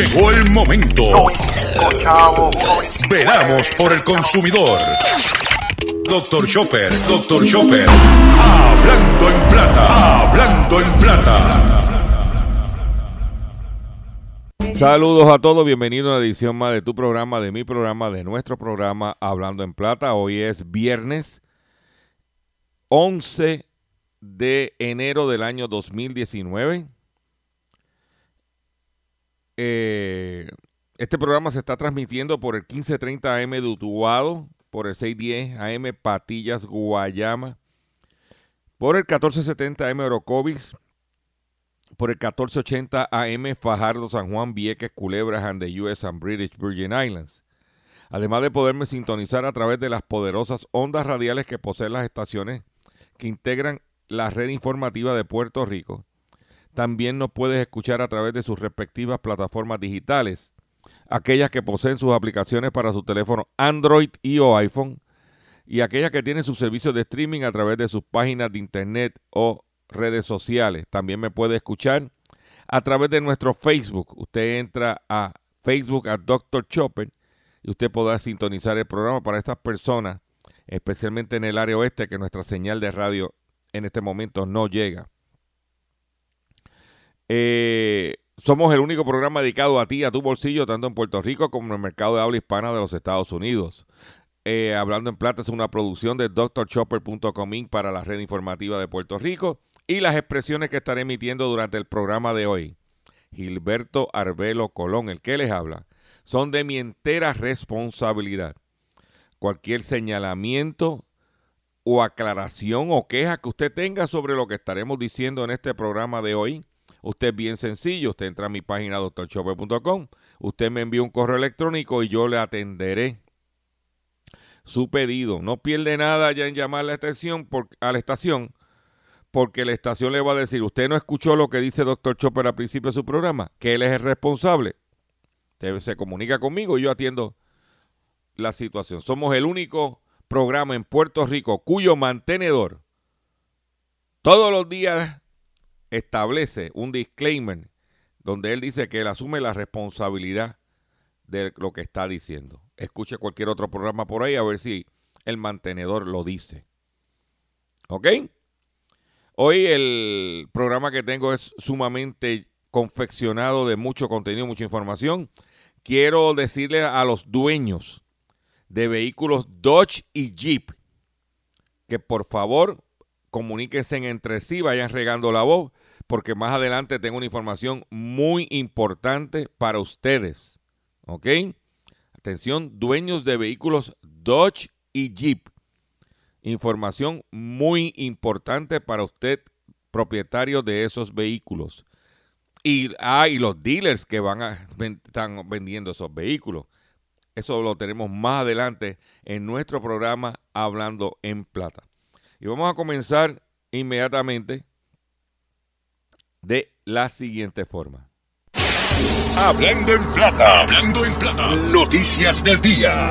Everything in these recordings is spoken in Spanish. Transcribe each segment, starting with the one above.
Llegó el momento. Veramos por el consumidor. Doctor Chopper, Doctor Chopper. Hablando en plata. Hablando en plata. Saludos a todos, bienvenidos a una edición más de tu programa, de mi programa, de nuestro programa Hablando en Plata. Hoy es viernes 11 de enero del año 2019. Eh, este programa se está transmitiendo por el 1530 AM de Utuado, por el 610 AM Patillas, Guayama, por el 1470 AM Orocovis, por el 1480 AM Fajardo, San Juan, Vieques, Culebras and the US and British Virgin Islands. Además de poderme sintonizar a través de las poderosas ondas radiales que poseen las estaciones que integran la red informativa de Puerto Rico. También nos puedes escuchar a través de sus respectivas plataformas digitales, aquellas que poseen sus aplicaciones para su teléfono Android y o iPhone, y aquellas que tienen sus servicios de streaming a través de sus páginas de internet o redes sociales. También me puede escuchar a través de nuestro Facebook. Usted entra a Facebook a Dr. Chopper y usted podrá sintonizar el programa para estas personas, especialmente en el área oeste, que nuestra señal de radio en este momento no llega. Eh, somos el único programa dedicado a ti, a tu bolsillo, tanto en Puerto Rico como en el mercado de habla hispana de los Estados Unidos. Eh, Hablando en Plata es una producción de drchopper.com para la red informativa de Puerto Rico y las expresiones que estaré emitiendo durante el programa de hoy. Gilberto Arbelo Colón, el que les habla, son de mi entera responsabilidad. Cualquier señalamiento o aclaración o queja que usted tenga sobre lo que estaremos diciendo en este programa de hoy, usted es bien sencillo, usted entra a mi página doctorchopper.com, usted me envía un correo electrónico y yo le atenderé su pedido. No pierde nada ya en llamar a la estación, a la estación porque la estación le va a decir, usted no escuchó lo que dice Doctor Chopper al principio de su programa, que él es el responsable. Usted se comunica conmigo y yo atiendo la situación. Somos el único programa en Puerto Rico cuyo mantenedor todos los días establece un disclaimer donde él dice que él asume la responsabilidad de lo que está diciendo. Escuche cualquier otro programa por ahí a ver si el mantenedor lo dice. ¿Ok? Hoy el programa que tengo es sumamente confeccionado de mucho contenido, mucha información. Quiero decirle a los dueños de vehículos Dodge y Jeep que por favor comuníquense entre sí, vayan regando la voz, porque más adelante tengo una información muy importante para ustedes. ¿Ok? Atención, dueños de vehículos Dodge y Jeep. Información muy importante para usted, propietario de esos vehículos. Y, ah, los dealers que van están vendiendo esos vehículos. Eso lo tenemos más adelante en nuestro programa Hablando en Plata. Y vamos a comenzar inmediatamente de la siguiente forma. Hablando en Plata. Hablando en Plata. Noticias del día.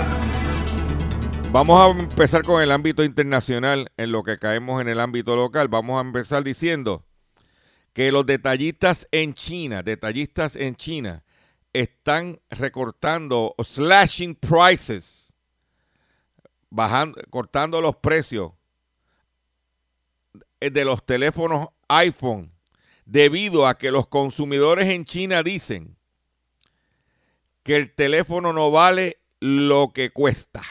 Vamos a empezar con el ámbito internacional en lo que caemos en el ámbito local. Vamos a empezar diciendo que los detallistas en China, detallistas en China, están recortando, slashing prices, bajando, cortando los precios de los teléfonos iPhone debido a que los consumidores en China dicen que el teléfono no vale lo que cuesta.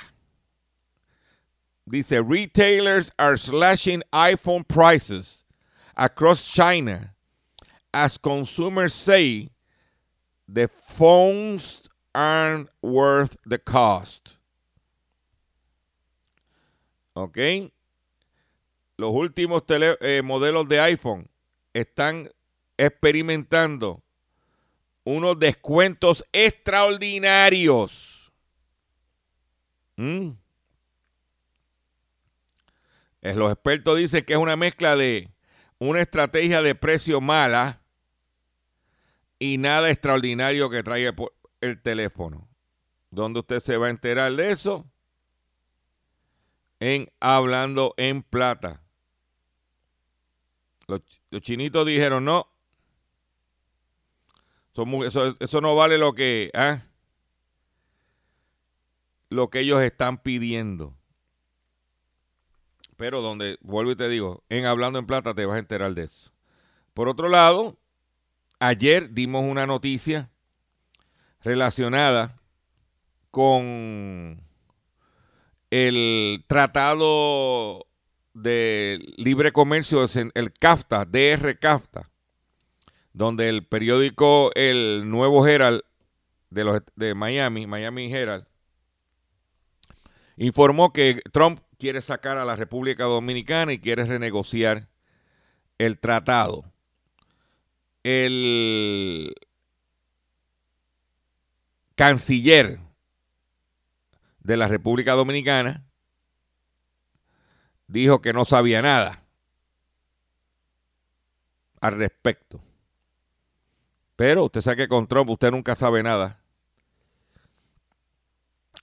Dice, retailers are slashing iPhone prices across China as consumers say the phones aren't worth the cost. ¿Ok? Los últimos eh, modelos de iPhone están experimentando unos descuentos extraordinarios. ¿Mm? Los expertos dicen que es una mezcla de una estrategia de precio mala y nada extraordinario que traiga el teléfono. ¿Dónde usted se va a enterar de eso? En Hablando en Plata. Los, chinitos dijeron no. Eso, eso no vale lo que, ¿ah? lo que ellos están pidiendo. Pero donde, vuelvo y te digo, en Hablando en Plata te vas a enterar de eso. Por otro lado, ayer dimos una noticia relacionada con el tratado de libre comercio, el CAFTA, DR CAFTA, donde el periódico El Nuevo Herald de, los, de Miami, Miami Herald, informó que Trump quiere sacar a la República Dominicana y quiere renegociar el tratado. El canciller de la República Dominicana dijo que no sabía nada al respecto. Pero usted sabe que con Trump usted nunca sabe nada.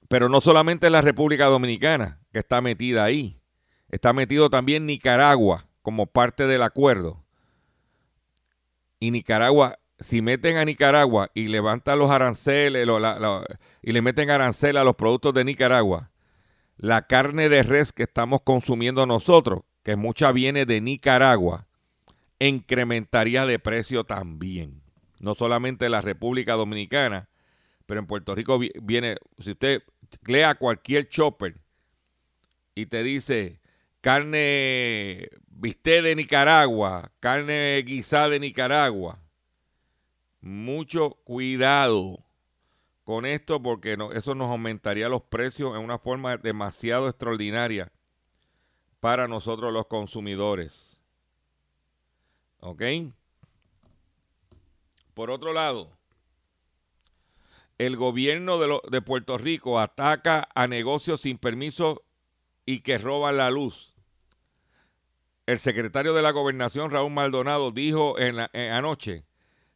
Pero no solamente la República Dominicana que está metida ahí, está metido también Nicaragua como parte del acuerdo. Y Nicaragua, si meten a Nicaragua y levantan los aranceles y le meten aranceles a los productos de Nicaragua, la carne de res que estamos consumiendo nosotros, que mucha viene de Nicaragua, incrementaría de precio también. No solamente la República Dominicana, pero en Puerto Rico viene, si usted lea cualquier chopper y te dice carne viste de Nicaragua, carne guisada de Nicaragua, mucho cuidado con esto porque eso nos aumentaría los precios en una forma demasiado extraordinaria para nosotros los consumidores. ¿Ok? Por otro lado, el gobierno de, Puerto Rico ataca a negocios sin permiso y que roban la luz. El secretario de la gobernación, Raúl Maldonado, dijo en la, anoche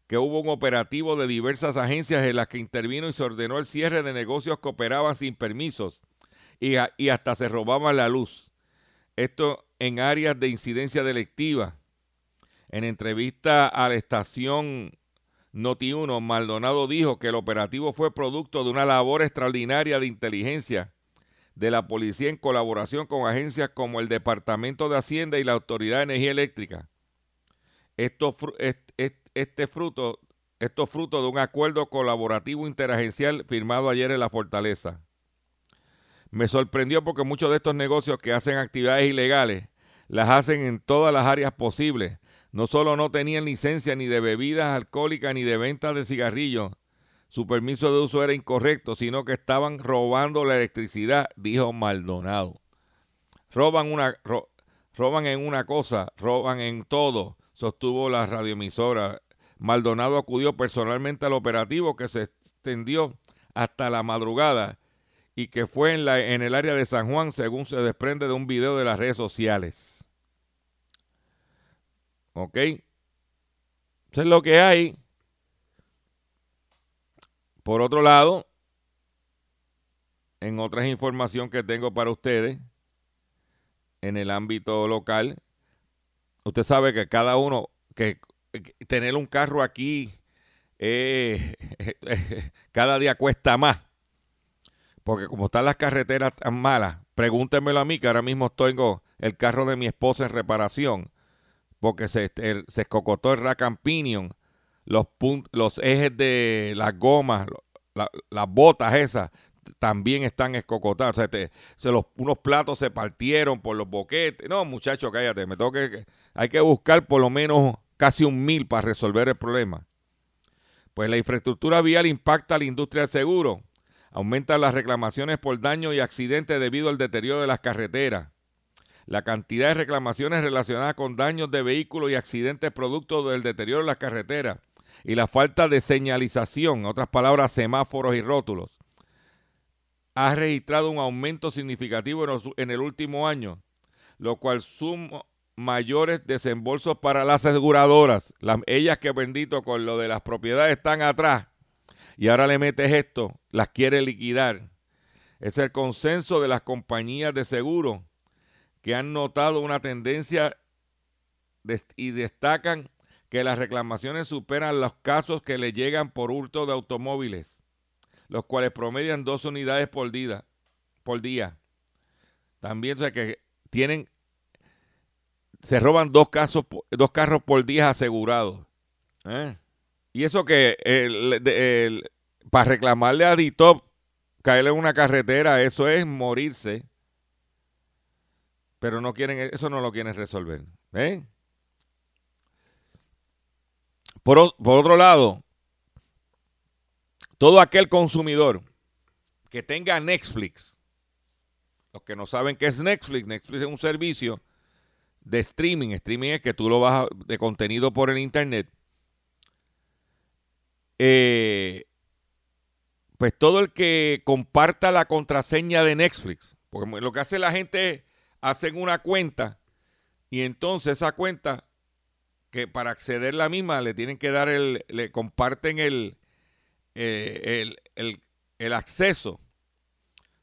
que hubo un operativo de diversas agencias en las que intervino y se ordenó el cierre de negocios que operaban sin permisos y, hasta se robaban la luz. Esto en áreas de incidencia delictiva. En entrevista a la estación Noti1, Maldonado dijo que el operativo fue producto de una labor extraordinaria de inteligencia de la policía en colaboración con agencias como el Departamento de Hacienda y la Autoridad de Energía Eléctrica. Esto, este fruto, esto fruto de un acuerdo colaborativo interagencial firmado ayer en la Fortaleza. Me sorprendió porque muchos de estos negocios que hacen actividades ilegales las hacen en todas las áreas posibles, no solo no tenían licencia ni de bebidas alcohólicas ni de venta de cigarrillos, su permiso de uso era incorrecto, sino que estaban robando la electricidad, dijo Maldonado. Roban, una, roban en una cosa, roban en todo, sostuvo la radioemisora. Maldonado acudió personalmente al operativo que se extendió hasta la madrugada y que fue en, la, en el área de San Juan, según se desprende de un video de las redes sociales. ¿Ok? Eso es lo que hay. Por otro lado, en otras información que tengo para ustedes, en el ámbito local, usted sabe que cada uno, que, tener un carro aquí eh, cada día cuesta más. Porque como están las carreteras tan malas, pregúntenmelo a mí, que ahora mismo tengo el carro de mi esposa en reparación porque se, se escocotó el rack and pinion, los, los ejes de las gomas, las botas esas, también están escocotadas. O sea, se los, unos platos se partieron por los boquetes. No, muchachos, cállate. Me tengo que, hay que buscar por lo menos casi un mil para resolver el problema. Pues la infraestructura vial impacta a la industria del seguro. Aumentan las reclamaciones por daño y accidentes debido al deterioro de las carreteras la cantidad de reclamaciones relacionadas con daños de vehículos y accidentes producto del deterioro de las carreteras y la falta de señalización, en otras palabras, semáforos y rótulos, ha registrado un aumento significativo en el último año, lo cual suma mayores desembolsos para las aseguradoras. Las, ellas que bendito con lo de las propiedades están atrás y ahora le metes esto, las quiere liquidar. Es el consenso de las compañías de seguro que han notado una tendencia y destacan que las reclamaciones superan los casos que le llegan por hurto de automóviles, los cuales promedian dos unidades por día. Por día. También o sea, que tienen, se roban dos, casos, dos carros por día asegurados. ¿eh? Y eso que para reclamarle a Ditop caerle en una carretera, eso es morirse. Pero no quieren, eso no lo quieren resolver. ¿eh? Por, por otro lado, todo aquel consumidor que tenga Netflix, los que no saben qué es Netflix, Netflix es un servicio de streaming. Streaming es que tú lo bajas de contenido por el internet. Eh, pues todo el que comparta la contraseña de Netflix, porque lo que hace la gente es hacen una cuenta y entonces esa cuenta que para acceder a la misma le tienen que dar el, le comparten el, eh, el, el, acceso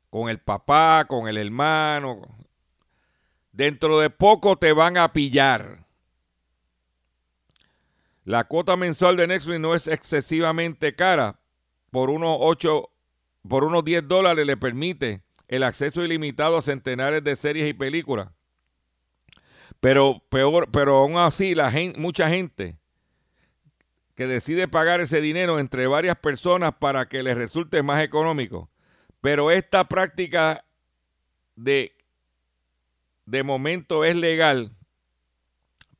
con el papá, con el hermano. Dentro de poco te van a pillar. La cuota mensual de Netflix no es excesivamente cara, por unos 8, por unos 10 dólares le permite el acceso ilimitado a centenares de series y películas. Pero peor, pero aún así la gente, mucha gente que decide pagar ese dinero entre varias personas para que les resulte más económico. Pero esta práctica de de momento es legal,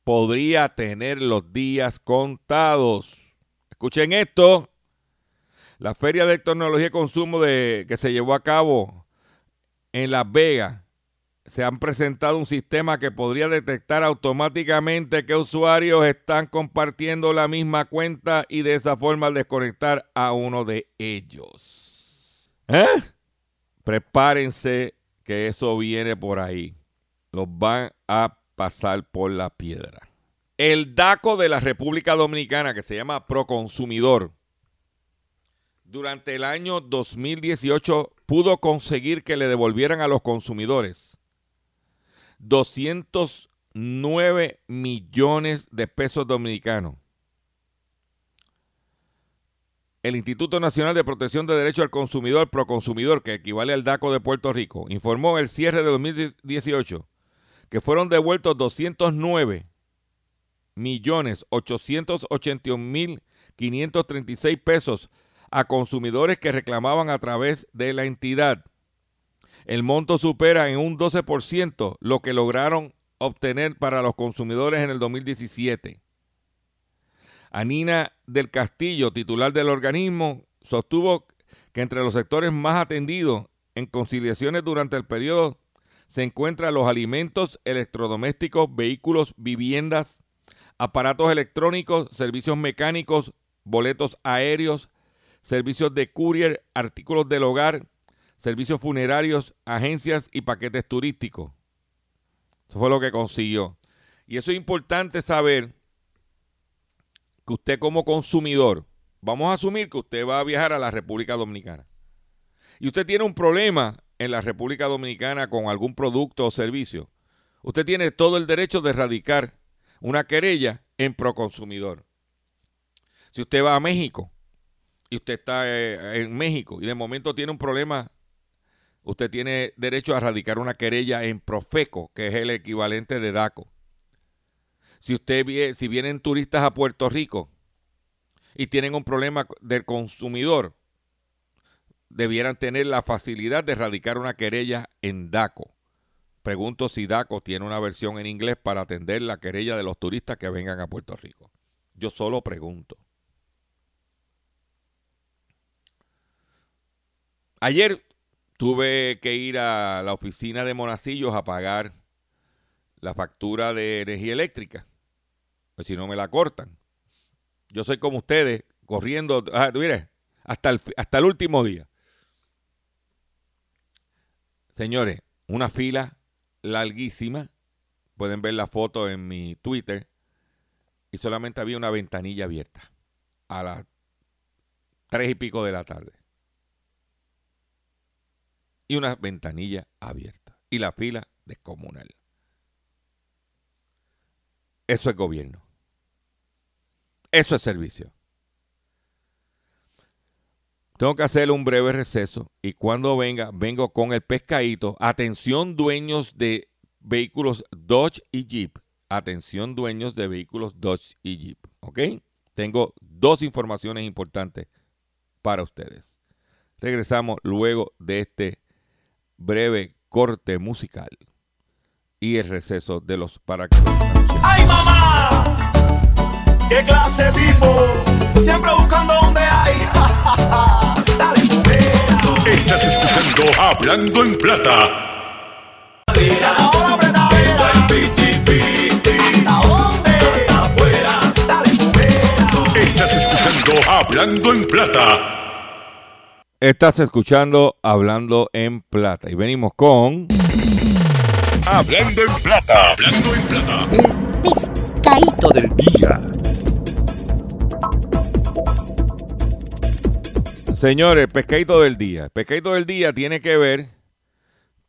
podría tener los días contados. Escuchen esto. La Feria de Tecnología y Consumo de, que se llevó a cabo en Las Vegas, se han presentado un sistema que podría detectar automáticamente que usuarios están compartiendo la misma cuenta y de esa forma desconectar a uno de ellos. ¿Eh? Prepárense que eso viene por ahí. Los van a pasar por la piedra. El DACO de la República Dominicana, que se llama Proconsumidor, durante el año 2018 pudo conseguir que le devolvieran a los consumidores 209 millones de pesos dominicanos. El Instituto Nacional de Protección de Derechos al Consumidor, Proconsumidor, que equivale al DACO de Puerto Rico, informó el cierre de 2018 que fueron devueltos 209 millones 881 mil 536 pesos a consumidores que reclamaban a través de la entidad. El monto supera en un 12% lo que lograron obtener para los consumidores en el 2017. Anina del Castillo, titular del organismo, sostuvo que entre los sectores más atendidos en conciliaciones durante el periodo se encuentran los alimentos, electrodomésticos, vehículos, viviendas, aparatos electrónicos, servicios mecánicos, boletos aéreos, servicios de courier, artículos del hogar, servicios funerarios, agencias y paquetes turísticos. Eso fue lo que consiguió. Y eso es importante saber que usted como consumidor, vamos a asumir que usted va a viajar a la República Dominicana. Y usted tiene un problema en la República Dominicana con algún producto o servicio. Usted tiene todo el derecho de erradicar una querella en Proconsumidor. Si usted va a México y usted está eh, en México y de momento tiene un problema, usted tiene derecho a radicar una querella en Profeco, que es el equivalente de DACO. Si usted si vienen turistas a Puerto Rico y tienen un problema del consumidor, debieran tener la facilidad de radicar una querella en DACO. Pregunto si DACO tiene una versión en inglés para atender la querella de los turistas que vengan a Puerto Rico. Yo solo pregunto. Ayer tuve que ir a la oficina de Monacillos a pagar la factura de energía eléctrica, pues si no me la cortan. Yo soy como ustedes, corriendo, ah, hasta el, hasta el último día. Señores, una fila larguísima. Pueden ver la foto en mi Twitter. Y solamente había una ventanilla abierta a las tres y pico de la tarde y una ventanilla abierta y la fila descomunal. Eso es gobierno. Eso es servicio. Tengo que hacer un breve receso y cuando venga, vengo con el pescadito. Atención dueños de vehículos Dodge y Jeep. Atención dueños de vehículos Dodge y Jeep. ¿Ok? Tengo dos informaciones importantes para ustedes. Regresamos luego de este breve corte musical y el receso de los para ¡Ay, mamá! ¿Qué clase tipo? Siempre buscando donde hay. Dale, Estás escuchando Hablando en Plata. Ahora Estás escuchando Hablando en Plata. Estás escuchando Hablando en Plata y venimos con Hablando en Plata. Hablando en Plata. Pescadito del día. Señores, pescadito del día. El pescadito del día tiene que ver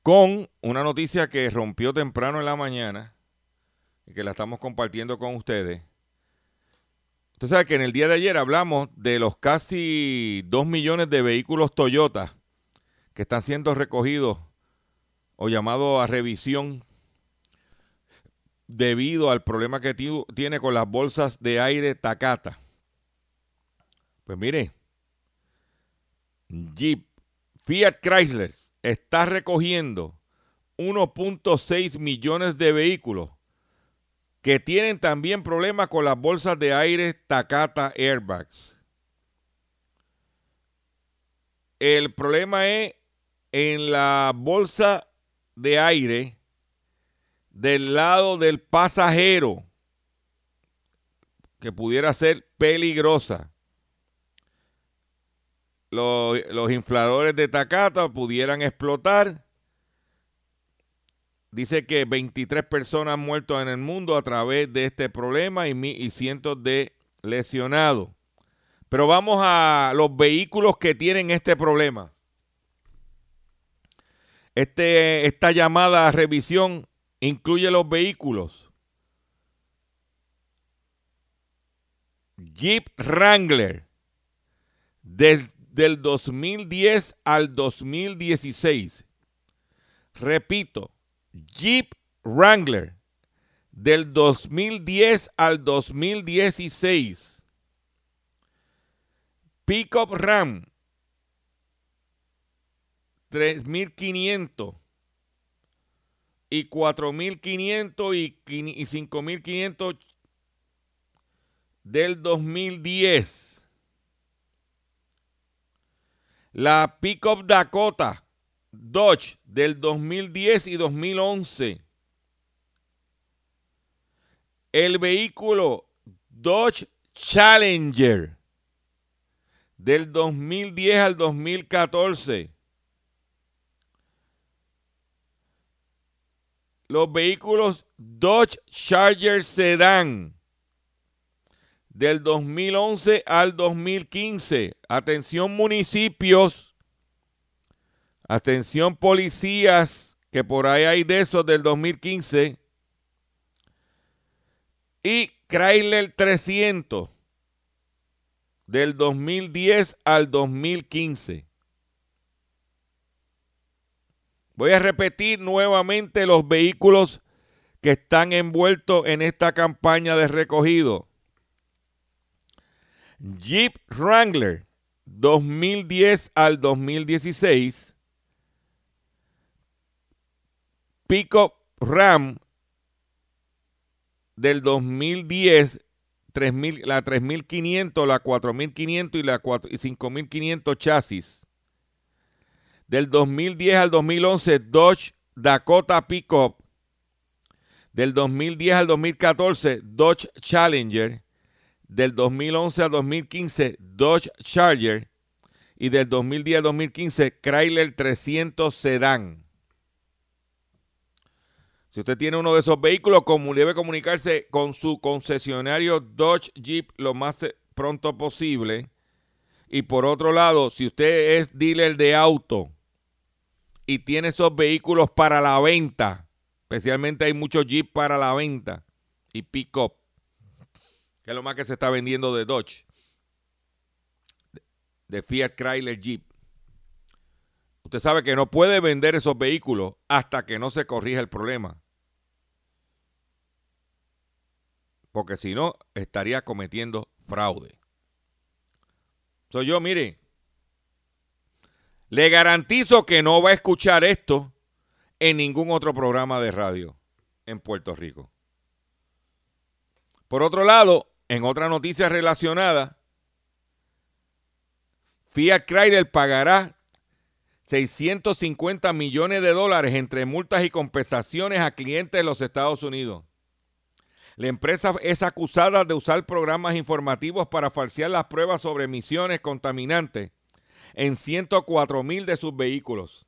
con una noticia que rompió temprano en la mañana y que la estamos compartiendo con ustedes. Usted sabe que en el día de ayer hablamos de los casi 2 millones de vehículos Toyota que están siendo recogidos o llamados a revisión debido al problema que tiene con las bolsas de aire Takata. Pues mire, Jeep, Fiat Chrysler está recogiendo 1.6 millones de vehículos que tienen también problemas con las bolsas de aire Takata Airbags. El problema es en la bolsa de aire del lado del pasajero que pudiera ser peligrosa. Los, infladores de Takata pudieran explotar Dice que 23 personas han muerto en el mundo a través de este problema y, y cientos de lesionados. Pero vamos a los vehículos que tienen este problema. Este, esta llamada a revisión incluye los vehículos Jeep Wrangler desde el 2010 al 2016. Repito, Jeep Wrangler del 2010 al 2016. Pickup Ram 3500 y 4500 y, y 5500 del 2010. La Pickup Dakota Dodge del 2010 y 2011. El vehículo Dodge Challenger del 2010 al 2014. Los vehículos Dodge Charger Sedan del 2011 al 2015. Atención municipios Atención policías, que por ahí hay de esos del 2015. Y Chrysler 300 del 2010 al 2015. Voy a repetir nuevamente los vehículos que están envueltos en esta campaña de recogido. Jeep Wrangler 2010 al 2016. Pico Ram del 2010, 3000, la 3500, la 4500 y la 5500 chasis. Del 2010 al 2011, Dodge Dakota Pickup. Del 2010 al 2014, Dodge Challenger. Del 2011 al 2015, Dodge Charger. Y del 2010 al 2015, Chrysler 300 Sedan. Si usted tiene uno de esos vehículos, debe comunicarse con su concesionario Dodge Jeep lo más eh, pronto posible. Y por otro lado, si usted es dealer de auto y tiene esos vehículos para la venta, especialmente hay muchos Jeep para la venta y pick-up, que es lo más que se está vendiendo de Dodge, de Fiat Chrysler Jeep. Usted sabe que no puede vender esos vehículos hasta que no se corrija el problema. Porque si no, estaría cometiendo fraude. Soy yo, mire, le garantizo que no va a escuchar esto en ningún otro programa de radio en Puerto Rico. Por otro lado, en otra noticia relacionada, Fiat Chrysler pagará 650 millones de dólares entre multas y compensaciones a clientes de los Estados Unidos. La empresa es acusada de usar programas informativos para falsear las pruebas sobre emisiones contaminantes en 104 mil de sus vehículos.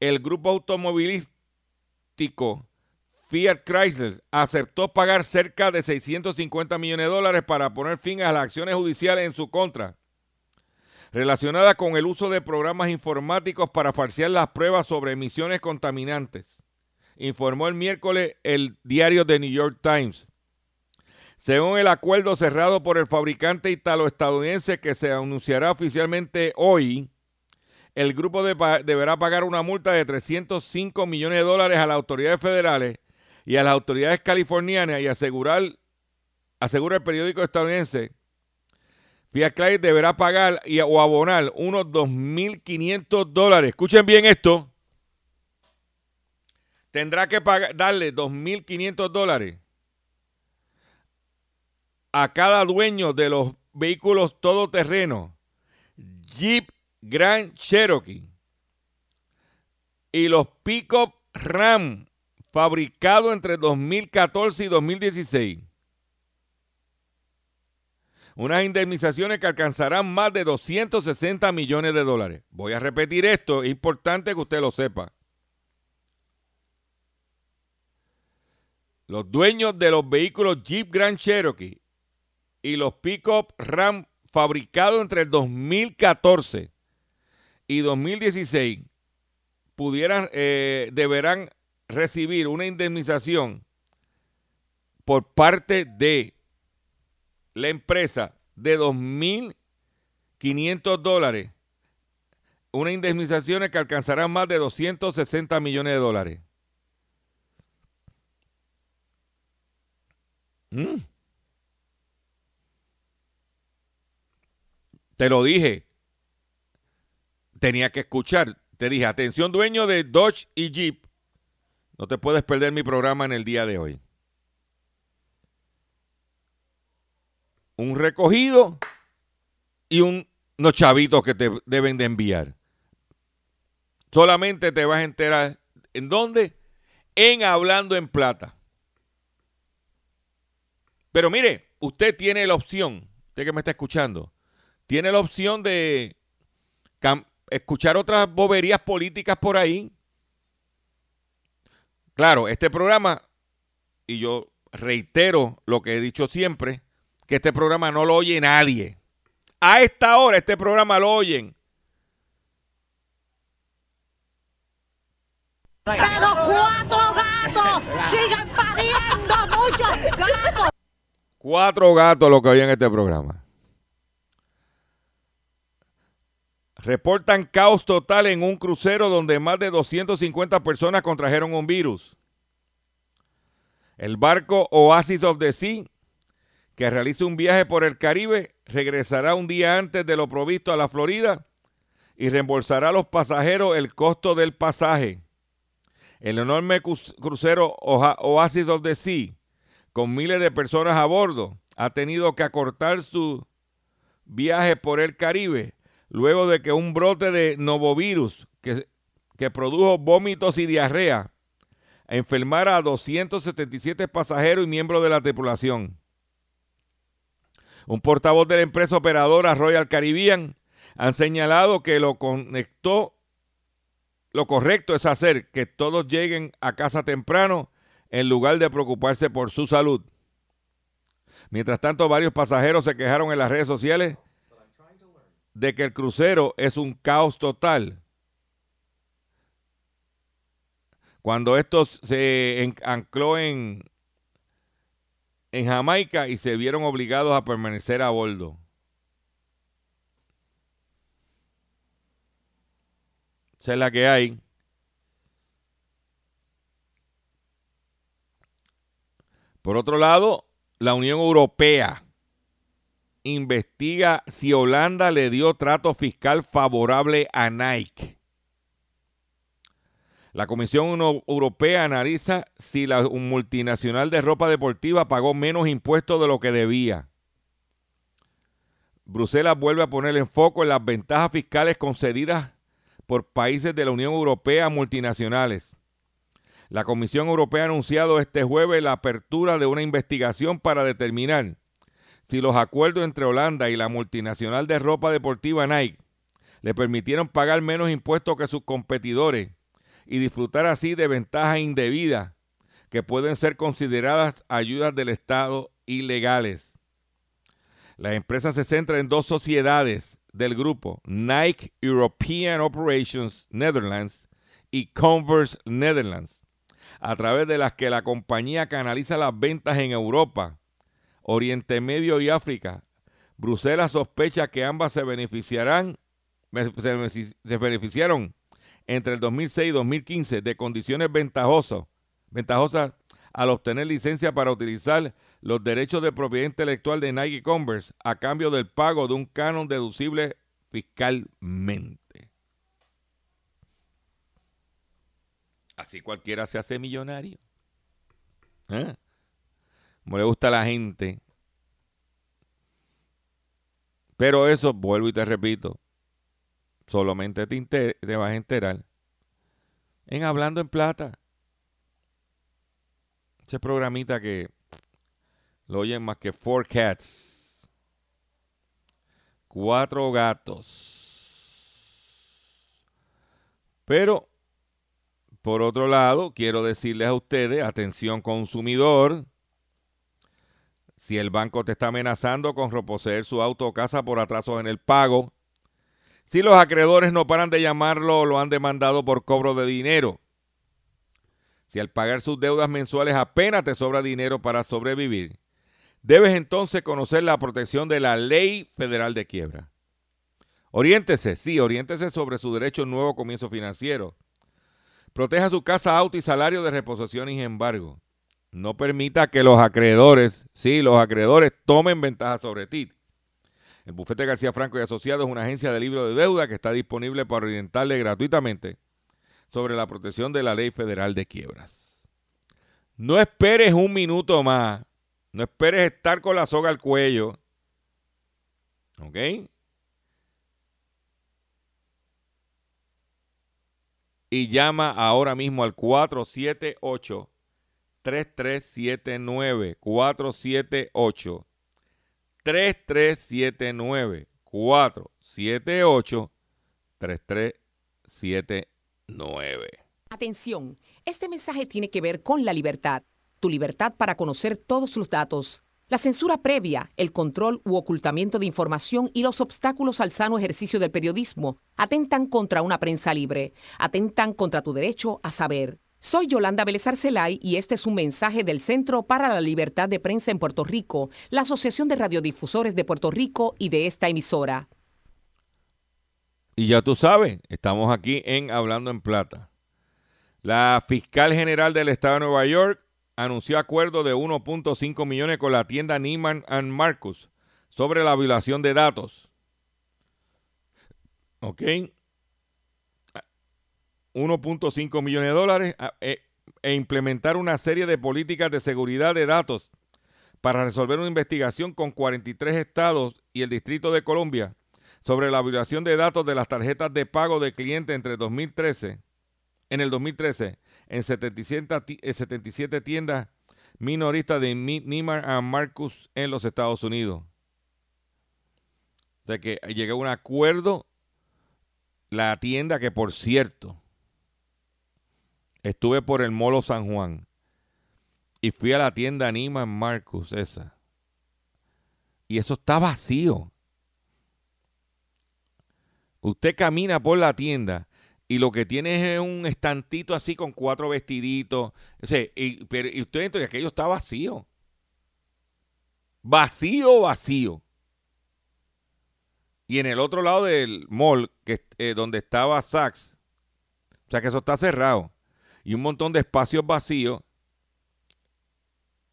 El grupo automovilístico Fiat Chrysler aceptó pagar cerca de 650 millones de dólares para poner fin a las acciones judiciales en su contra, relacionadas con el uso de programas informáticos para falsear las pruebas sobre emisiones contaminantes informó el miércoles el diario The New York Times. Según el acuerdo cerrado por el fabricante italo-estadounidense que se anunciará oficialmente hoy, el grupo deberá pagar una multa de 305 millones de dólares a las autoridades federales y a las autoridades californianas y asegurar, asegura el periódico estadounidense, Chrysler deberá pagar o abonar unos 2.500 dólares. Escuchen bien esto tendrá que pagar, darle 2.500 dólares a cada dueño de los vehículos todoterreno Jeep Grand Cherokee y los Pickup Ram fabricados entre 2014 y 2016. Unas indemnizaciones que alcanzarán más de 260 millones de dólares. Voy a repetir esto, es importante que usted lo sepa. Los dueños de los vehículos Jeep Grand Cherokee y los Pickup Ram fabricados entre el 2014 y 2016 pudieran, eh, deberán recibir una indemnización por parte de la empresa de 2.500 dólares. Una indemnización que alcanzará más de 260 millones de dólares. Mm. Te lo dije. Tenía que escuchar. Te dije, atención dueño de Dodge y Jeep. No te puedes perder mi programa en el día de hoy. Un recogido y un, unos chavitos que te deben de enviar. Solamente te vas a enterar. ¿En dónde? En Hablando en Plata. Pero mire, usted tiene la opción, usted que me está escuchando, tiene la opción de escuchar otras boberías políticas por ahí. Claro, este programa, y yo reitero lo que he dicho siempre, que este programa no lo oye nadie. A esta hora este programa lo oyen. Pero cuatro gatos siguen pariendo muchos gatos. Cuatro gatos lo que oyen en este programa. Reportan caos total en un crucero donde más de 250 personas contrajeron un virus. El barco Oasis of the Sea, que realiza un viaje por el Caribe, regresará un día antes de lo provisto a la Florida y reembolsará a los pasajeros el costo del pasaje. El enorme crucero Oasis of the Sea con miles de personas a bordo, ha tenido que acortar su viaje por el Caribe luego de que un brote de novovirus que, que produjo vómitos y diarrea enfermara a 277 pasajeros y miembros de la tripulación. Un portavoz de la empresa operadora Royal Caribbean han señalado que lo conectó, lo correcto es hacer que todos lleguen a casa temprano en lugar de preocuparse por su salud. Mientras tanto, varios pasajeros se quejaron en las redes sociales de que el crucero es un caos total. Cuando esto se ancló en, en Jamaica y se vieron obligados a permanecer a bordo. Esa es la que hay. Por otro lado, la Unión Europea investiga si Holanda le dio trato fiscal favorable a Nike. La Comisión Europea analiza si la multinacional de ropa deportiva pagó menos impuestos de lo que debía. Bruselas vuelve a poner en foco en las ventajas fiscales concedidas por países de la Unión Europea a multinacionales. La Comisión Europea ha anunciado este jueves la apertura de una investigación para determinar si los acuerdos entre Holanda y la multinacional de ropa deportiva Nike le permitieron pagar menos impuestos que sus competidores y disfrutar así de ventajas indebidas que pueden ser consideradas ayudas del Estado ilegales. La empresa se centra en dos sociedades del grupo, Nike European Operations Netherlands y Converse Netherlands, a través de las que la compañía canaliza las ventas en Europa, Oriente Medio y África. Bruselas sospecha que ambas se beneficiarán, se beneficiaron entre el 2006 y 2015 de condiciones ventajosas, ventajosas al obtener licencia para utilizar los derechos de propiedad intelectual de Nike Converse a cambio del pago de un canon deducible fiscalmente. Así cualquiera se hace millonario. ¿Eh? Como le gusta a la gente. Pero eso, vuelvo y te repito, solamente te, vas a enterar en Hablando en Plata. Ese programita que lo oyen más que Four Cats. Cuatro gatos. Pero, por otro lado, quiero decirles a ustedes, atención consumidor, si el banco te está amenazando con reposeer su auto o casa por atrasos en el pago, si los acreedores no paran de llamarlo lo han demandado por cobro de dinero, si al pagar sus deudas mensuales apenas te sobra dinero para sobrevivir, debes entonces conocer la protección de la Ley Federal de Quiebra. Oriéntese, sí, oriéntese sobre su derecho a un nuevo comienzo financiero. Proteja su casa, auto y salario de reposición y embargo. No permita que los acreedores, sí, los acreedores tomen ventaja sobre ti. El bufete García Franco y Asociados es una agencia de libro de deuda que está disponible para orientarle gratuitamente sobre la protección de la ley federal de quiebras. No esperes un minuto más. No esperes estar con la soga al cuello. ¿Ok? Y llama ahora mismo al 478 3379 478 3379 478 3379 Atención, este mensaje tiene que ver con la libertad, tu libertad para conocer todos los datos. La censura previa, el control u ocultamiento de información y los obstáculos al sano ejercicio del periodismo atentan contra una prensa libre, atentan contra tu derecho a saber. Soy Yolanda Vélez Arcelay y este es un mensaje del Centro para la Libertad de Prensa en Puerto Rico, la Asociación de Radiodifusores de Puerto Rico y de esta emisora. Y ya tú sabes, estamos aquí en Hablando en Plata. La fiscal general del estado de Nueva York anunció acuerdo de 1.5 millones con la tienda Neiman Marcus sobre la violación de datos. ¿Ok? 1.5 millones de dólares a- e, e implementar una serie de políticas de seguridad de datos para resolver una investigación con 43 estados y el Distrito de Colombia sobre la violación de datos de las tarjetas de pago de clientes entre 2013, en el 2013, en 77, ti- en 77 tiendas minoristas de Neiman and Marcus en los Estados Unidos. De que llegó a un acuerdo la tienda que, por cierto, estuve por el Molo San Juan y fui a la tienda Neiman Marcus esa. Y eso está vacío. Usted camina por la tienda y lo que tiene es un estantito así con cuatro vestiditos. O sea, y, pero, y usted entra y aquello está vacío. Vacío, vacío. Y en el otro lado del mall, que, eh, donde estaba Saks, o sea que eso está cerrado, y un montón de espacios vacíos.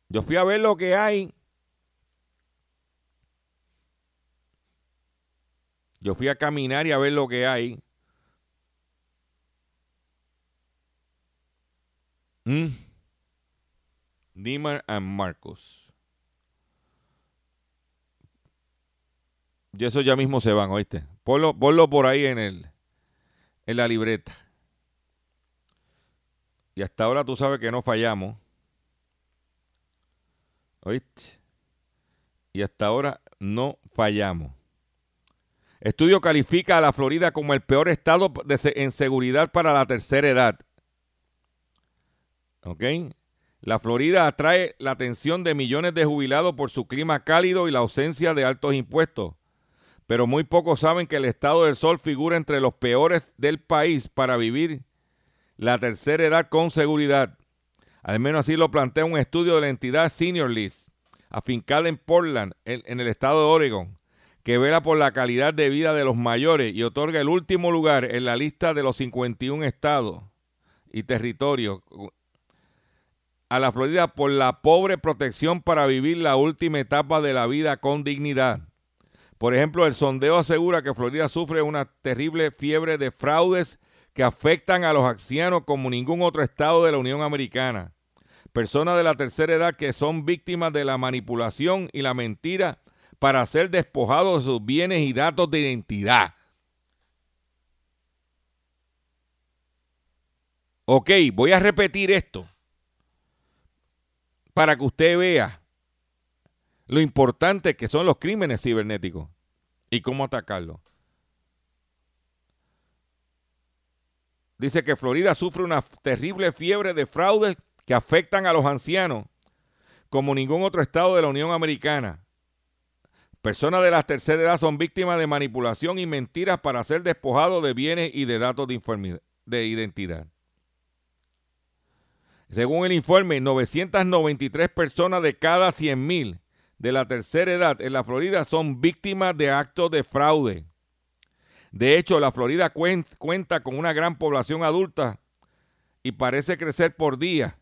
Yo fui a ver lo que hay. Yo fui a caminar y a ver lo que hay. Mm. Dimar and Marcos. Y eso ya mismo se van, ¿oíste? Ponlo, ponlo por ahí en el en la libreta. Y hasta ahora tú sabes que no fallamos. ¿Oíste? Y hasta ahora no fallamos. Estudio califica a la Florida como el peor estado de en seguridad para la tercera edad. ¿Ok? La Florida atrae la atención de millones de jubilados por su clima cálido y la ausencia de altos impuestos. Pero muy pocos saben que el estado del sol figura entre los peores del país para vivir la tercera edad con seguridad. Al menos así lo plantea un estudio de la entidad Senior List, afincada en Portland, en, el estado de Oregon, que vela por la calidad de vida de los mayores y otorga el último lugar en la lista de los 51 estados y territorios a la Florida por la pobre protección para vivir la última etapa de la vida con dignidad. Por ejemplo, el sondeo asegura que Florida sufre una terrible fiebre de fraudes que afectan a los ancianos como ningún otro estado de la Unión Americana. Personas de la tercera edad que son víctimas de la manipulación y la mentira para ser despojados de sus bienes y datos de identidad. Ok, voy a repetir esto para que usted vea lo importante que son los crímenes cibernéticos y cómo atacarlos. Dice que Florida sufre una terrible fiebre de fraudes que afectan a los ancianos como ningún otro estado de la Unión Americana. Personas de la tercera edad son víctimas de manipulación y mentiras para ser despojados de bienes y de datos de, de identidad. Según el informe, 993 personas de cada 100.000 de la tercera edad en la Florida son víctimas de actos de fraude. De hecho, la Florida cuen- cuenta con una gran población adulta y parece crecer por día.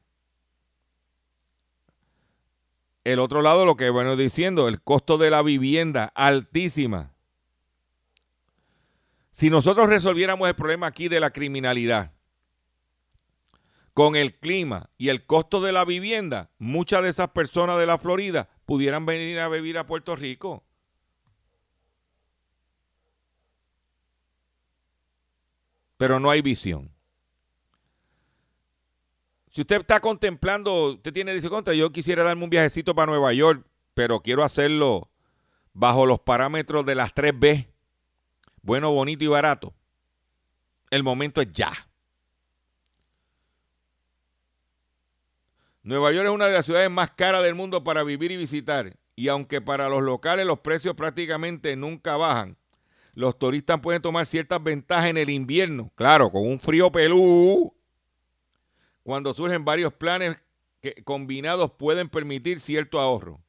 El otro lado, lo que bueno diciendo, el costo de la vivienda altísima. Si nosotros resolviéramos el problema aquí de la criminalidad con el clima y el costo de la vivienda, muchas de esas personas de la Florida pudieran venir a vivir a Puerto Rico. Pero no hay visión. Si usted está contemplando, usted tiene, dice, contra, yo quisiera darme un viajecito para Nueva York, pero quiero hacerlo bajo los parámetros de las 3B, bueno, bonito y barato. El momento es ya. Nueva York es una de las ciudades más caras del mundo para vivir y visitar. Y aunque para los locales los precios prácticamente nunca bajan, los turistas pueden tomar ciertas ventajas en el invierno. Claro, con un frío pelú. Cuando surgen varios planes que combinados pueden permitir cierto ahorro.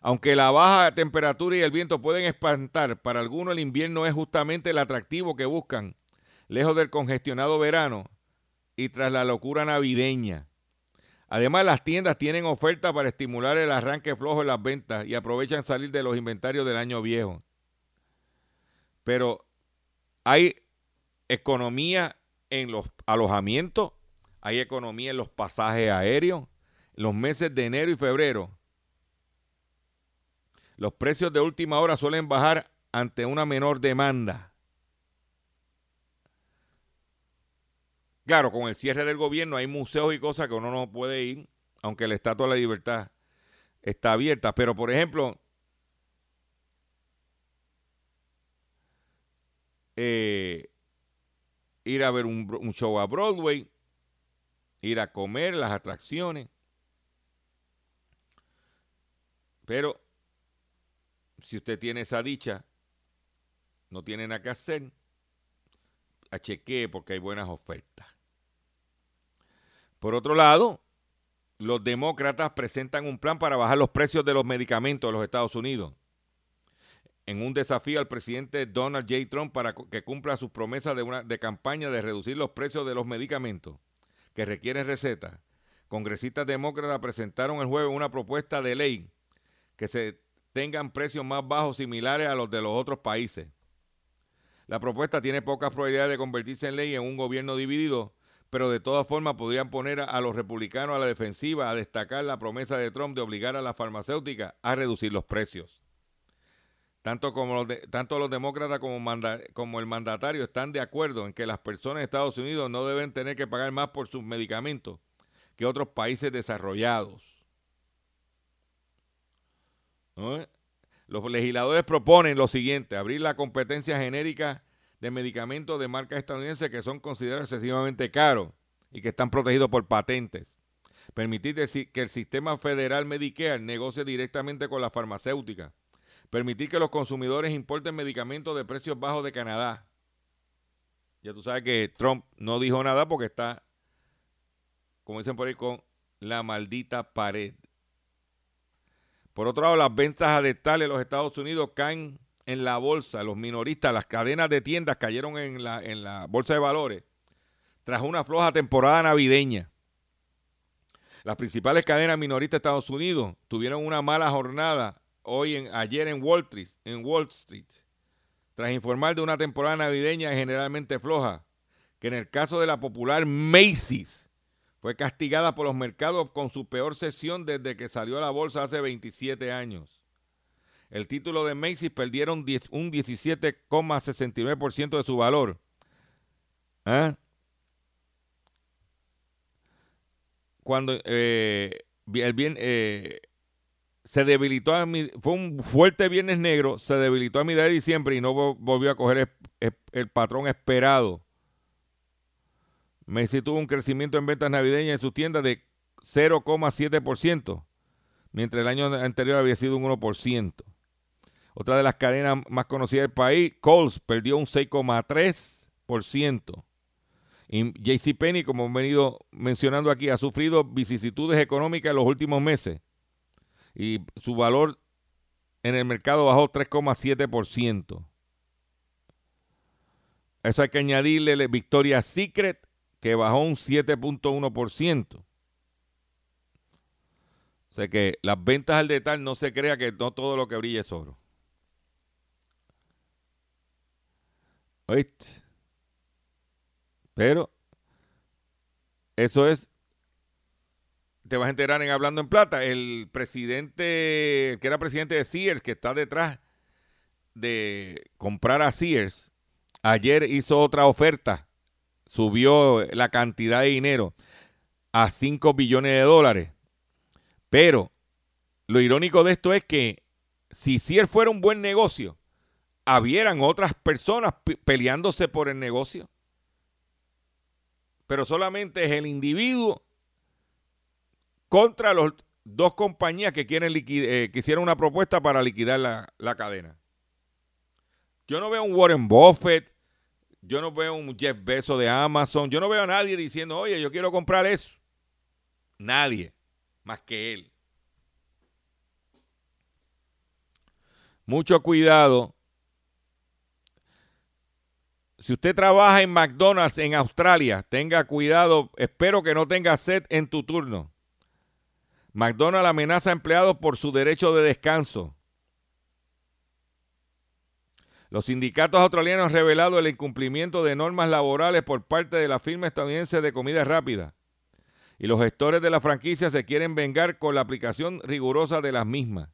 Aunque la baja temperatura y el viento pueden espantar, para algunos el invierno es justamente el atractivo que buscan, lejos del congestionado verano y tras la locura navideña. Además, las tiendas tienen ofertas para estimular el arranque flojo en las ventas y aprovechan salir de los inventarios del año viejo. Pero hay economía en los alojamientos, hay economía en los pasajes aéreos, los meses de enero y febrero. Los precios de última hora suelen bajar ante una menor demanda. Claro, con el cierre del gobierno hay museos y cosas que uno no puede ir, aunque la Estatua de la Libertad está abierta. Pero, por ejemplo, eh, ir a ver un, un show a Broadway, ir a comer, las atracciones. Pero, si usted tiene esa dicha, no tiene nada que hacer, a chequee porque hay buenas ofertas. Por otro lado, los demócratas presentan un plan para bajar los precios de los medicamentos de los Estados Unidos. En un desafío al presidente Donald J. Trump para que cumpla sus promesas de, una, de campaña de reducir los precios de los medicamentos que requieren receta, congresistas demócratas presentaron el jueves una propuesta de ley que se tengan precios más bajos similares a los de los otros países. La propuesta tiene pocas probabilidades de convertirse en ley en un gobierno dividido, pero de todas formas podrían poner a los republicanos a la defensiva a destacar la promesa de Trump de obligar a las farmacéuticas a reducir los precios. Tanto, como los tanto los demócratas como, como el mandatario están de acuerdo en que las personas de Estados Unidos no deben tener que pagar más por sus medicamentos que otros países desarrollados. Los legisladores proponen lo siguiente, abrir la competencia genérica de medicamentos de marca estadounidense que son considerados excesivamente caros y que están protegidos por patentes. Permitir que el sistema federal Medicare negocie directamente con la farmacéutica. Permitir que los consumidores importen medicamentos de precios bajos de Canadá. Ya tú sabes que Trump no dijo nada porque está, como dicen por ahí, con la maldita pared. Por otro lado, las ventas adestales en los Estados Unidos caen en la bolsa. Los minoristas, las cadenas de tiendas cayeron en la, en la bolsa de valores tras una floja temporada navideña. Las principales cadenas minoristas de Estados Unidos tuvieron una mala jornada hoy en, ayer en Wall Street, en Wall Street, tras informar de una temporada navideña generalmente floja, que en el caso de la popular Macy's fue castigada por los mercados con su peor sesión desde que salió a la bolsa hace 27 años. El título de Macy's perdieron un 17,69% de su valor. ¿Ah? Cuando eh, el bien, eh, se debilitó, a fue un fuerte viernes negro, se debilitó a mitad de diciembre y no volvió a coger el patrón esperado Messi tuvo un crecimiento en ventas navideñas en sus tiendas de 0,7%, mientras el año anterior había sido un 1%. Otra de las cadenas más conocidas del país, Coles, perdió un 6,3%. Y JCPenney, como hemos venido mencionando aquí, ha sufrido vicisitudes económicas en los últimos meses. Y su valor en el mercado bajó 3,7%. Eso hay que añadirle Victoria's Secret, que bajó un 7.1%. O sea que las ventas al detalle no se crea que no todo lo que brilla es oro. ¿Oíste? Pero eso es, te vas a enterar en Hablando en Plata, el presidente, que era presidente de Sears, que está detrás de comprar a Sears, ayer hizo otra oferta subió la cantidad de dinero a 5 billones de dólares. Pero lo irónico de esto es que si Sears fuera un buen negocio, habieran otras personas peleándose por el negocio. Pero solamente es el individuo contra los dos compañías que quieren eh, hicieron una propuesta para liquidar la, la cadena. Yo no veo un Warren Buffett, yo no veo un Jeff Bezos de Amazon. Yo no veo a nadie diciendo, oye, yo quiero comprar eso. Nadie, más que él. Mucho cuidado. Si usted trabaja en McDonald's en Australia, tenga cuidado. Espero que no tenga sed en tu turno. McDonald's amenaza a empleados por su derecho de descanso. Los sindicatos australianos han revelado el incumplimiento de normas laborales por parte de la firma estadounidense de comida rápida. Y los gestores de la franquicia se quieren vengar con la aplicación rigurosa de las mismas.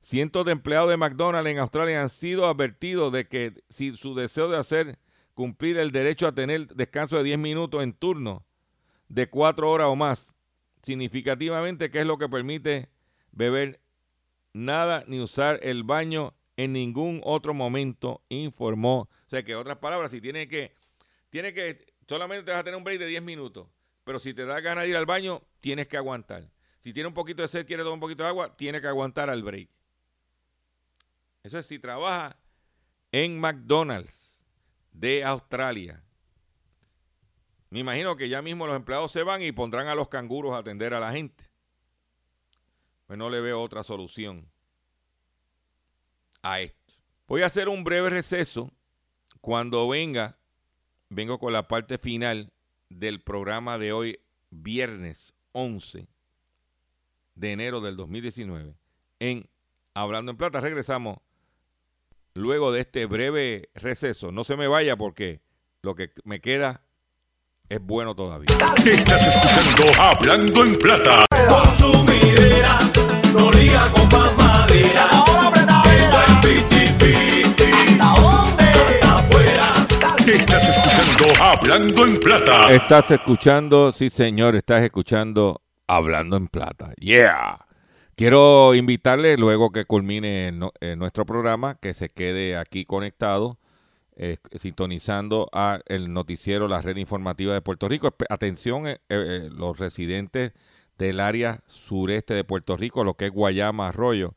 Cientos de empleados de McDonald's en Australia han sido advertidos de que si su deseo de hacer cumplir el derecho a tener descanso de 10 minutos en turno de 4 horas o más, significativamente que es lo que permite beber nada ni usar el baño en ningún otro momento informó. O sea que, otras palabras, si tiene que, tiene que, solamente te vas a tener un break de 10 minutos, pero si te da ganas de ir al baño, tienes que aguantar. Si tiene un poquito de sed, quiere tomar un poquito de agua, tiene que aguantar al break. Eso es si trabaja en McDonald's de Australia. Me imagino que ya mismo los empleados se van y pondrán a los canguros a atender a la gente. Pues no le veo otra solución a esto. Voy a hacer un breve receso. Cuando venga, vengo con la parte final del programa de hoy, viernes 11 de enero del 2019, en Hablando en Plata. Regresamos luego de este breve receso. No se me vaya porque lo que me queda es bueno todavía. Estás escuchando Hablando en Plata. No liga con 50-50. ¿Hasta dónde? Hasta afuera. Estás escuchando Hablando en Plata. Estás escuchando, sí señor, estás escuchando Hablando en Plata. Yeah. Quiero invitarle, luego que culmine eh, nuestro programa, que se quede aquí conectado, eh, sintonizando a el noticiero, la red informativa de Puerto Rico. Atención, eh, eh, los residentes del área sureste de Puerto Rico, lo que es Guayama, Arroyo,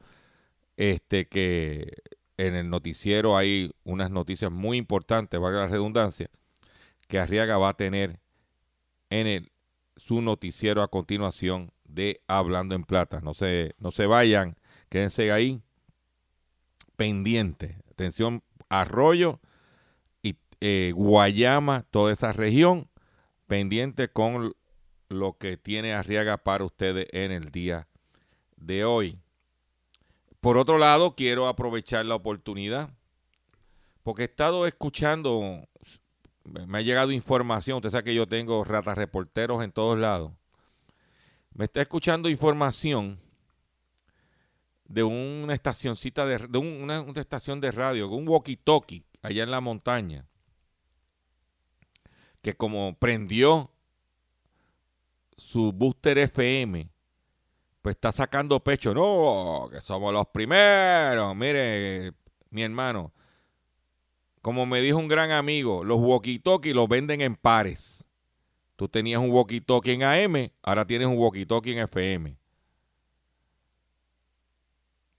este que en el noticiero hay unas noticias muy importantes, valga la redundancia, que Arriaga va a tener en el, su noticiero a continuación de Hablando en Plata. No se, no se vayan, quédense ahí pendientes. Atención, Arroyo y eh, Guayama, toda esa región, pendiente con lo que tiene Arriaga para ustedes en el día de hoy. Por otro lado, quiero aprovechar la oportunidad, porque he estado escuchando me ha llegado información, usted sabe que yo tengo ratas reporteros en todos lados. Me está escuchando información de una estacioncita de, de un- una, una estación de radio, un walkie-talkie allá en la montaña, que como prendió su booster FM, pues está sacando pecho. No, que somos los primeros. Mire, mi hermano, como me dijo un gran amigo, los walkie-talkie los venden en pares. Tú tenías un walkie-talkie en AM, ahora tienes un walkie-talkie en FM.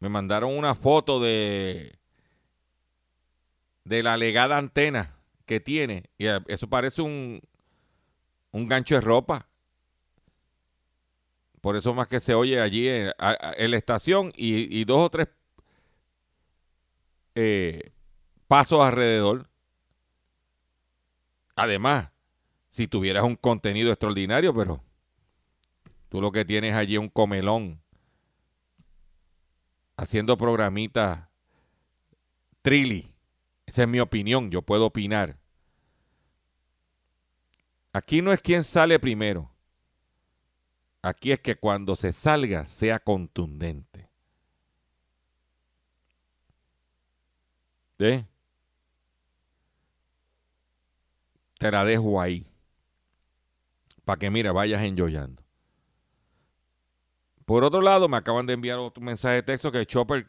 Me mandaron una foto de de la legada antena que tiene y eh, eso parece un un gancho de ropa. Por eso más que se oye allí a- en la estación y, y dos o tres eh, pasos alrededor. Además, si tuvieras un contenido extraordinario, pero tú lo que tienes allí es un comelón haciendo programitas trilly. Esa es mi opinión, yo puedo opinar. Aquí no es quien sale primero. Aquí es que cuando se salga sea contundente. Te la dejo ahí. Para que, mira, vayas enjoyando. Por otro lado, me acaban de enviar otro mensaje de texto que Chopper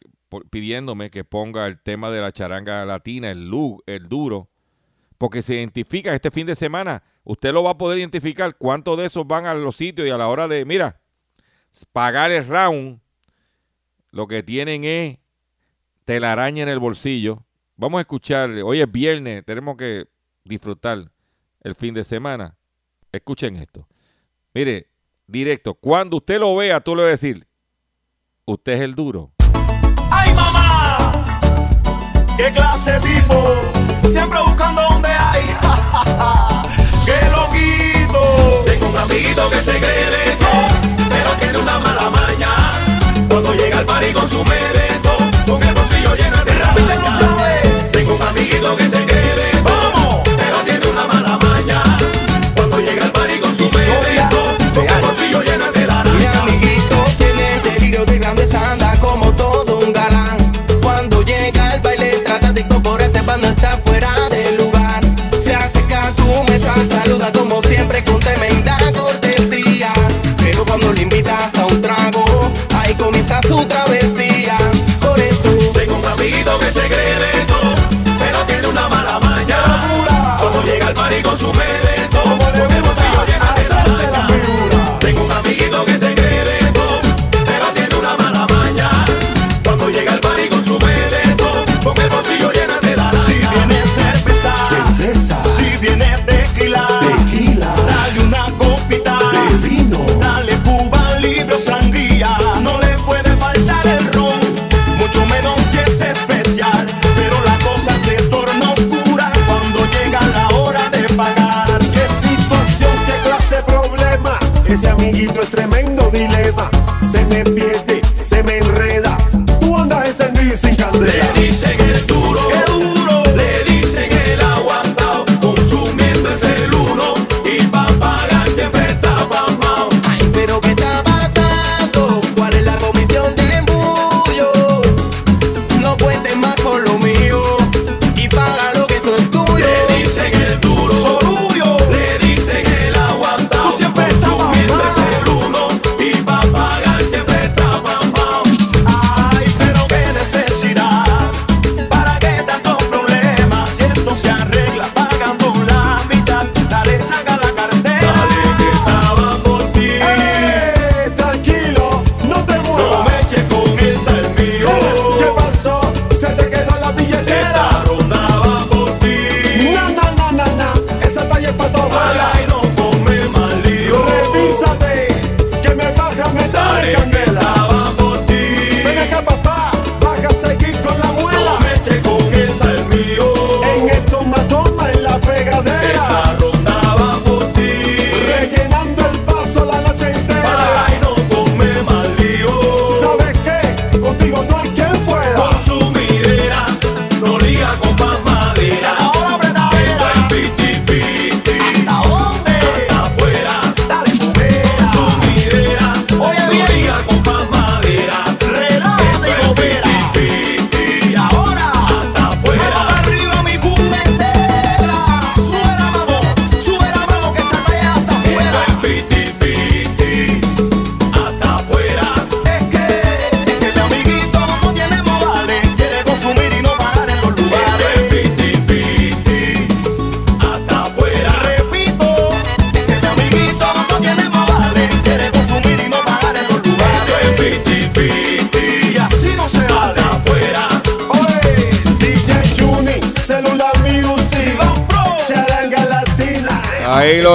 pidiéndome que ponga el tema de la charanga latina, el, el duro, porque se identifica este fin de semana. Usted lo va a poder identificar cuántos de esos van a los sitios y a la hora de, mira, pagar el round, lo que tienen es telaraña en el bolsillo. Vamos a escuchar, hoy es viernes, tenemos que disfrutar el fin de semana. Escuchen esto. Mire, directo, cuando usted lo vea, tú le vas a decir, usted es el duro. ¡Ay, mamá! ¡Qué clase tipo! Siempre buscando donde hay. ¡Qué loquito! Tengo un amiguito que se cree de todo, pero tiene una mala maña. Cuando llega al party con su mereto, con su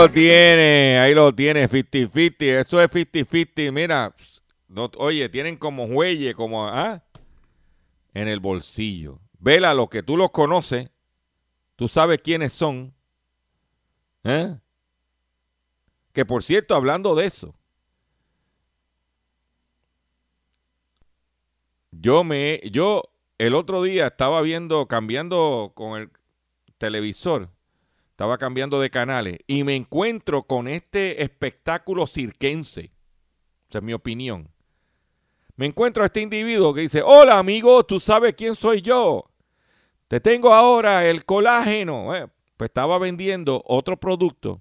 lo tiene, ahí lo tiene, 50-50. Eso es 50-50. Mira, oye, tienen como huelle, como, ¿ah? En el bolsillo. Vela, los que tú los conoces, tú sabes quiénes son. ¿Eh? Que por cierto, hablando de eso, yo me, yo el otro día estaba viendo, cambiando con el televisor, estaba cambiando de canales y me encuentro con este espectáculo cirquense. Esa es mi opinión. Me encuentro a este individuo que dice, hola amigo, tú sabes quién soy yo. Te tengo ahora el colágeno. Eh, pues estaba vendiendo otro producto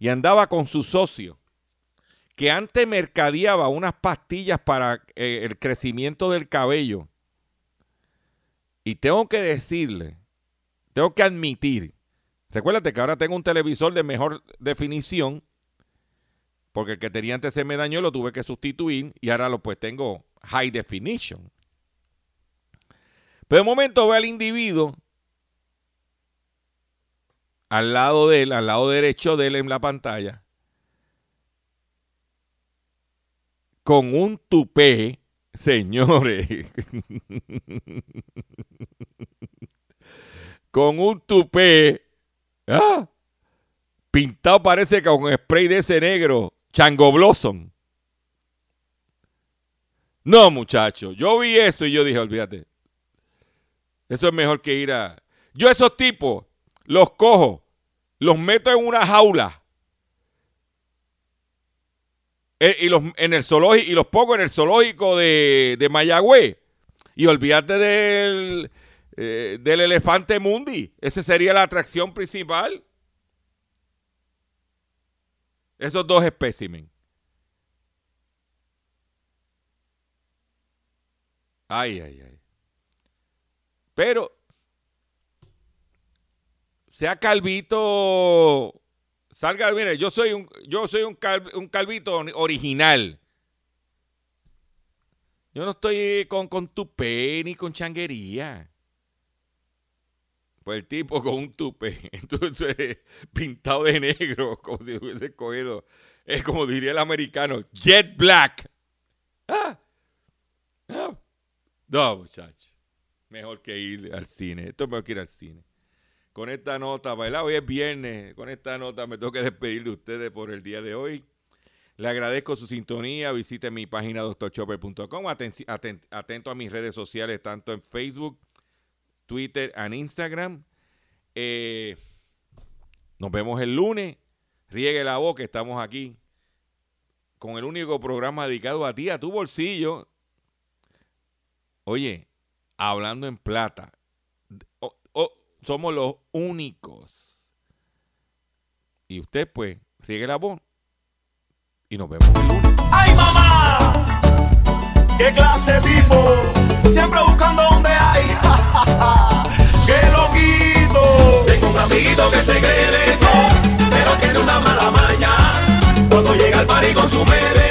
y andaba con su socio que antes mercadeaba unas pastillas para eh, el crecimiento del cabello. Y tengo que decirle, tengo que admitir, recuérdate que ahora tengo un televisor de mejor definición, porque el que tenía antes se me dañó, lo tuve que sustituir y ahora lo pues tengo high definition. Pero de momento ve al individuo al lado de él, al lado derecho de él en la pantalla, con un tupé, señores, con un tupé, ¿ah? pintado parece con spray de ese negro, Chango Blossom. No, muchacho, yo vi eso y yo dije, olvídate. Eso es mejor que ir a... Yo esos tipos los cojo, los meto en una jaula eh, y los, en el zoológico, y los pongo en el zoológico de, de Mayagüez. Y olvídate del, eh, del elefante mundi. Esa sería la atracción principal. Esos dos espécimen. Ay, ay, ay. Pero sea calvito, salga, mire, yo soy un, yo soy un, un calvito original. Yo no estoy con, con tupé ni con changuería. Pues el tipo con un tupe, entonces pintado de negro, como si hubiese cogido, es como diría el americano, jet black. Ah, ah. No, muchachos, mejor que ir al cine. Esto es mejor que ir al cine con esta nota, ¿verdad? Hoy es viernes, con esta nota me tengo que despedir de ustedes por el día de hoy. Le agradezco su sintonía, visite mi página doctorchopper.com, atento a mis redes sociales, tanto en Facebook, Twitter e Instagram. Eh, nos vemos el lunes. Riegue la voz que estamos aquí con el único programa dedicado a ti, a tu bolsillo. Oye, hablando en plata somos los únicos. Y usted, pues, riegue la voz. Y nos vemos el lunes. ¡Ay, mamá! ¡Qué clase tipo! siempre buscando donde hay. ¡Qué loquito! Tengo un amiguito que se cree de todo, pero tiene una mala maña. Cuando llega al party con su mere